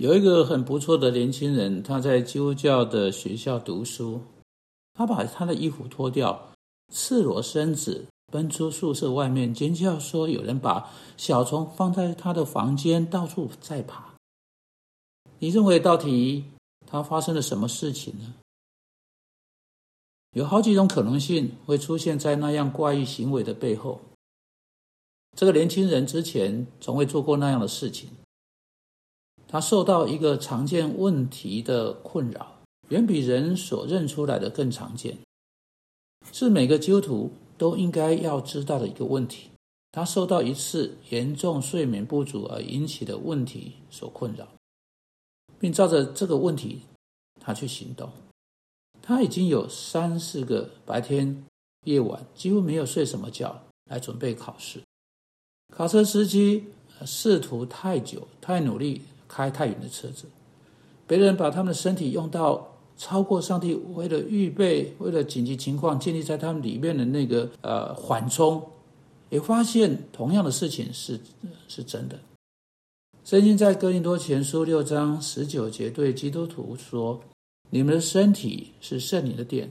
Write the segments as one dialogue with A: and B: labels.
A: 有一个很不错的年轻人，他在基督教的学校读书，他把他的衣服脱掉，赤裸身子奔出宿舍外面，尖叫说：“有人把小虫放在他的房间，到处在爬。”你认为到底他发生了什么事情呢？有好几种可能性会出现在那样怪异行为的背后。这个年轻人之前从未做过那样的事情。他受到一个常见问题的困扰，远比人所认出来的更常见，是每个基督徒都应该要知道的一个问题。他受到一次严重睡眠不足而引起的问题所困扰，并照着这个问题他去行动。他已经有三四个白天、夜晚几乎没有睡什么觉来准备考试。卡车司机试图太久、太努力。开太远的车子，别人把他们的身体用到超过上帝为了预备、为了紧急情况建立在他们里面的那个呃缓冲，也发现同样的事情是是真的。圣经在哥林多前书六章十九节对基督徒说：“你们的身体是圣灵的殿，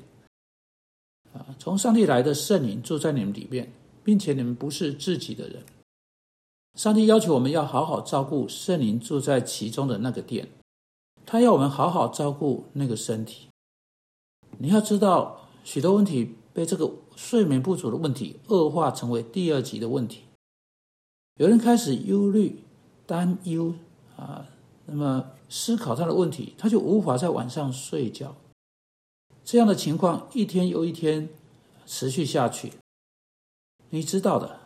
A: 啊，从上帝来的圣灵住在你们里面，并且你们不是自己的人。”上帝要求我们要好好照顾圣灵住在其中的那个殿，他要我们好好照顾那个身体。你要知道，许多问题被这个睡眠不足的问题恶化成为第二级的问题。有人开始忧虑、担忧啊，那么思考他的问题，他就无法在晚上睡觉。这样的情况一天又一天持续下去，你知道的。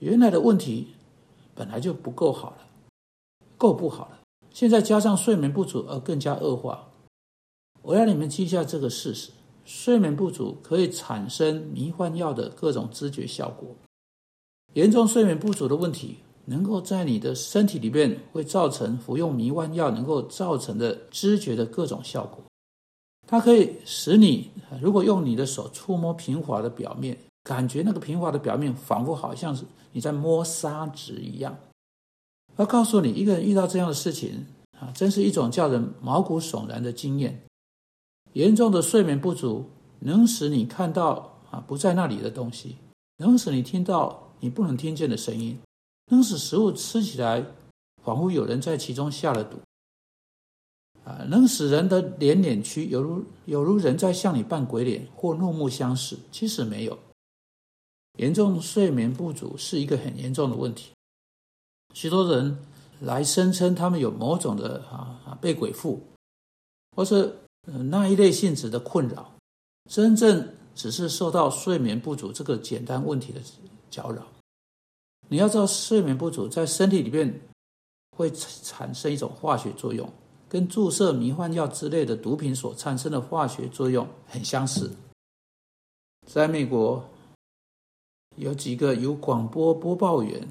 A: 原来的问题本来就不够好了，够不好了，现在加上睡眠不足而更加恶化。我要你们记下这个事实：睡眠不足可以产生迷幻药的各种知觉效果。严重睡眠不足的问题，能够在你的身体里面会造成服用迷幻药能够造成的知觉的各种效果。它可以使你，如果用你的手触摸平滑的表面。感觉那个平滑的表面，仿佛好像是你在摸砂纸一样。要告诉你，一个人遇到这样的事情啊，真是一种叫人毛骨悚然的经验。严重的睡眠不足能使你看到啊不在那里的东西，能使你听到你不能听见的声音，能使食物吃起来仿佛有人在其中下了毒。啊，能使人的脸脸区，犹如犹如人在向你扮鬼脸或怒目相视，其实没有。严重睡眠不足是一个很严重的问题，许多人来声称他们有某种的啊被鬼附，或是那一类性质的困扰，真正只是受到睡眠不足这个简单问题的搅扰。你要知道，睡眠不足在身体里面会产生一种化学作用，跟注射迷幻药之类的毒品所产生的化学作用很相似。在美国。有几个由广播播报员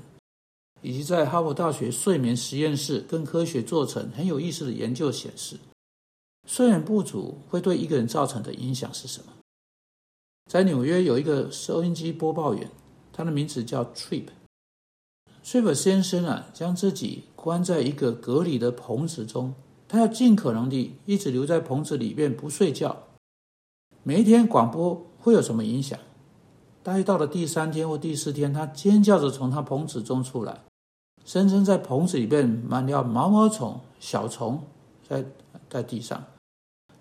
A: 以及在哈佛大学睡眠实验室跟科学做成很有意思的研究显示，睡眠不足会对一个人造成的影响是什么？在纽约有一个收音机播报员，他的名字叫 Trip。Trip 先生啊，将自己关在一个隔离的棚子中，他要尽可能地一直留在棚子里面不睡觉。每一天广播会有什么影响？大约到了第三天或第四天，他尖叫着从他棚子中出来，声称在棚子里面满了毛毛虫、小虫，在在地上。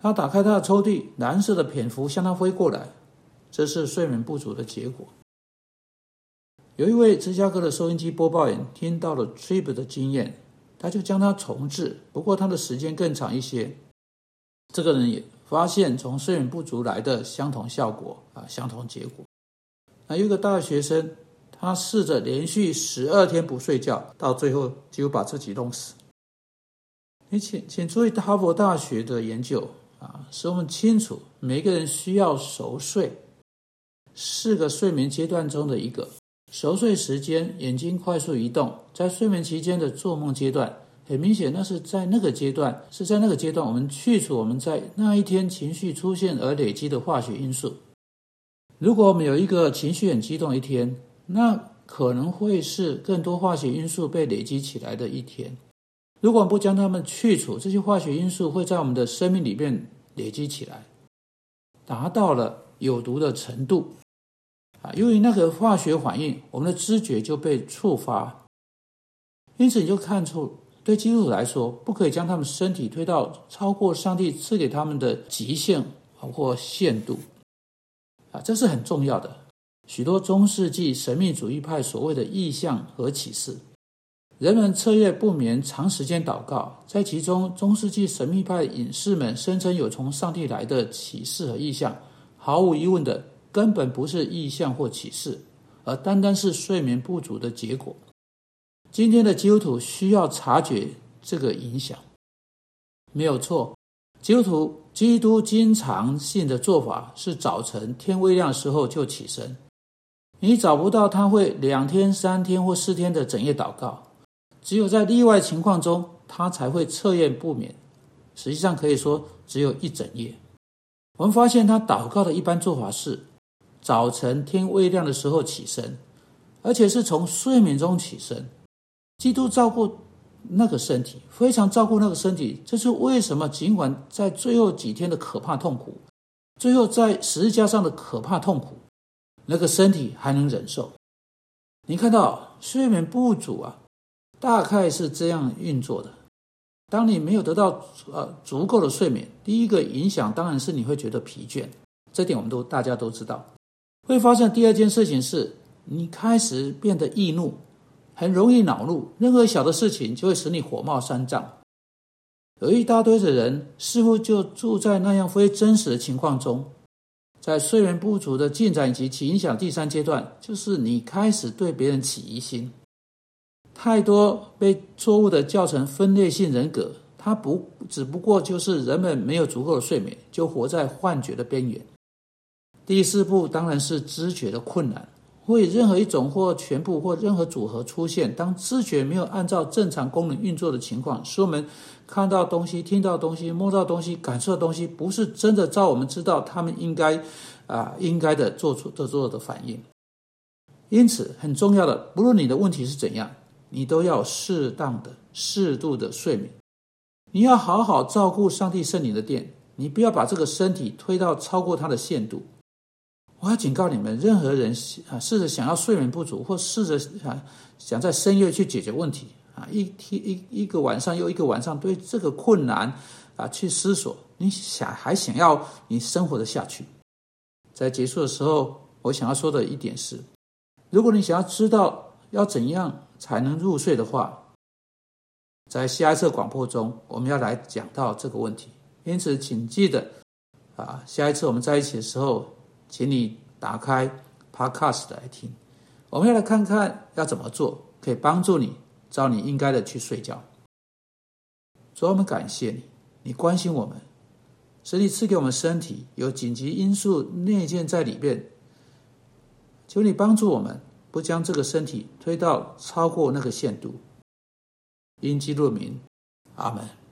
A: 他打开他的抽屉，蓝色的蝙蝠向他飞过来，这是睡眠不足的结果。有一位芝加哥的收音机播报员听到了 Trip 的经验，他就将它重置，不过他的时间更长一些。这个人也发现从睡眠不足来的相同效果啊，相同结果。那有个大学生，他试着连续十二天不睡觉，到最后就把自己弄死。你请请注意哈佛大学的研究啊，使我们清楚每个人需要熟睡四个睡眠阶段中的一个熟睡时间，眼睛快速移动，在睡眠期间的做梦阶段，很明显那是在那个阶段，是在那个阶段，我们去除我们在那一天情绪出现而累积的化学因素。如果我们有一个情绪很激动一天，那可能会是更多化学因素被累积起来的一天。如果不将它们去除，这些化学因素会在我们的生命里面累积起来，达到了有毒的程度。啊，由于那个化学反应，我们的知觉就被触发。因此，你就看出，对基督徒来说，不可以将他们身体推到超过上帝赐给他们的极限或限度。啊，这是很重要的。许多中世纪神秘主义派所谓的意象和启示，人们彻夜不眠，长时间祷告，在其中，中世纪神秘派隐士们声称有从上帝来的启示和意象，毫无疑问的，根本不是意象或启示，而单单是睡眠不足的结果。今天的基督徒需要察觉这个影响，没有错。基督徒基督经常性的做法是早晨天微亮时候就起身。你找不到他会两天、三天或四天的整夜祷告，只有在例外情况中，他才会彻夜不眠。实际上可以说只有一整夜。我们发现他祷告的一般做法是早晨天未亮的时候起身，而且是从睡眠中起身。基督照顾那个身体，非常照顾那个身体。这是为什么？尽管在最后几天的可怕痛苦，最后在十字架上的可怕痛苦。那个身体还能忍受，你看到睡眠不足啊，大概是这样运作的。当你没有得到呃足够的睡眠，第一个影响当然是你会觉得疲倦，这点我们都大家都知道。会发生第二件事情是，你开始变得易怒，很容易恼怒，任何小的事情就会使你火冒三丈。有一大堆的人似乎就住在那样非真实的情况中。在睡眠不足的进展以及其影响第三阶段，就是你开始对别人起疑心。太多被错误的叫成分裂性人格，它不只不过就是人们没有足够的睡眠，就活在幻觉的边缘。第四步当然是知觉的困难。会任何一种或全部或任何组合出现，当知觉没有按照正常功能运作的情况，使我们看到东西、听到东西、摸到东西、感受到东西，不是真的照我们知道他们应该啊应该的做出的做的反应。因此，很重要的，不论你的问题是怎样，你都要适当的、适度的睡眠。你要好好照顾上帝圣灵的殿，你不要把这个身体推到超过它的限度。我要警告你们，任何人啊，试着想要睡眠不足，或试着啊想在深夜去解决问题啊，一天一一个晚上又一个晚上，对这个困难啊去思索，你想还想要你生活的下去？在结束的时候，我想要说的一点是，如果你想要知道要怎样才能入睡的话，在下一次广播中，我们要来讲到这个问题。因此，请记得啊，下一次我们在一起的时候。请你打开 Podcast 来听，我们要来看看要怎么做，可以帮助你照你应该的去睡觉。主，我们感谢你，你关心我们，使你赐给我们身体有紧急因素内建在里边。求你帮助我们，不将这个身体推到超过那个限度。因基督名，阿门。